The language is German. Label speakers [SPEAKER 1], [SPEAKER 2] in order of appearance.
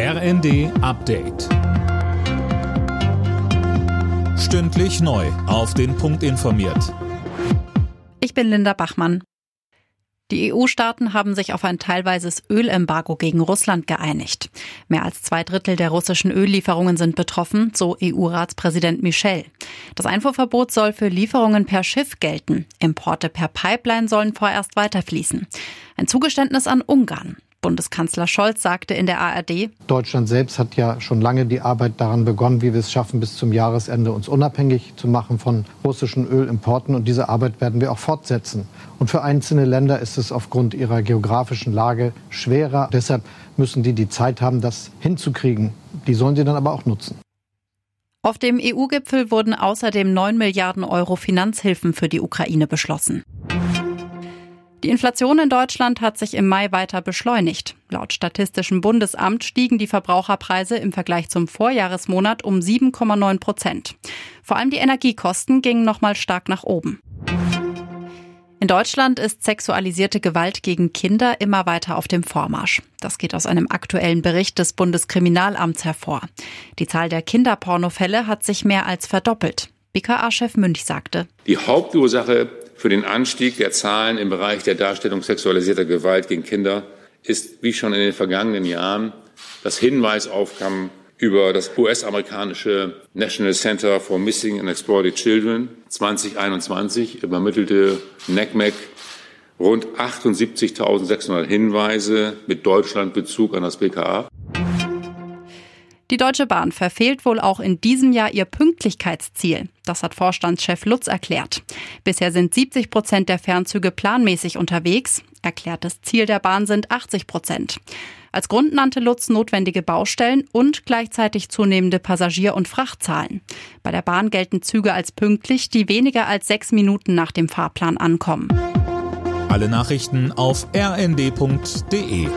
[SPEAKER 1] RND Update. Stündlich neu. Auf den Punkt informiert.
[SPEAKER 2] Ich bin Linda Bachmann. Die EU-Staaten haben sich auf ein teilweises Ölembargo gegen Russland geeinigt. Mehr als zwei Drittel der russischen Öllieferungen sind betroffen, so EU-Ratspräsident Michel. Das Einfuhrverbot soll für Lieferungen per Schiff gelten. Importe per Pipeline sollen vorerst weiterfließen. Ein Zugeständnis an Ungarn. Bundeskanzler Scholz sagte in der ARD,
[SPEAKER 3] Deutschland selbst hat ja schon lange die Arbeit daran begonnen, wie wir es schaffen, bis zum Jahresende uns unabhängig zu machen von russischen Ölimporten. Und diese Arbeit werden wir auch fortsetzen. Und für einzelne Länder ist es aufgrund ihrer geografischen Lage schwerer. Deshalb müssen die die Zeit haben, das hinzukriegen. Die sollen sie dann aber auch nutzen.
[SPEAKER 2] Auf dem EU-Gipfel wurden außerdem 9 Milliarden Euro Finanzhilfen für die Ukraine beschlossen. Die Inflation in Deutschland hat sich im Mai weiter beschleunigt. Laut Statistischem Bundesamt stiegen die Verbraucherpreise im Vergleich zum Vorjahresmonat um 7,9 Prozent. Vor allem die Energiekosten gingen nochmal stark nach oben. In Deutschland ist sexualisierte Gewalt gegen Kinder immer weiter auf dem Vormarsch. Das geht aus einem aktuellen Bericht des Bundeskriminalamts hervor. Die Zahl der Kinderpornofälle hat sich mehr als verdoppelt. BKA-Chef Münch sagte.
[SPEAKER 4] Die Hauptursache für den Anstieg der Zahlen im Bereich der Darstellung sexualisierter Gewalt gegen Kinder ist, wie schon in den vergangenen Jahren, das Hinweisaufkommen über das US-amerikanische National Center for Missing and Exploited Children 2021 übermittelte NECMEC rund 78.600 Hinweise mit Deutschlandbezug an das BKA.
[SPEAKER 2] Die Deutsche Bahn verfehlt wohl auch in diesem Jahr ihr Pünktlichkeitsziel. Das hat Vorstandschef Lutz erklärt. Bisher sind 70 Prozent der Fernzüge planmäßig unterwegs. Erklärtes Ziel der Bahn sind 80 Prozent. Als Grund nannte Lutz notwendige Baustellen und gleichzeitig zunehmende Passagier- und Frachtzahlen. Bei der Bahn gelten Züge als pünktlich, die weniger als sechs Minuten nach dem Fahrplan ankommen.
[SPEAKER 1] Alle Nachrichten auf rnd.de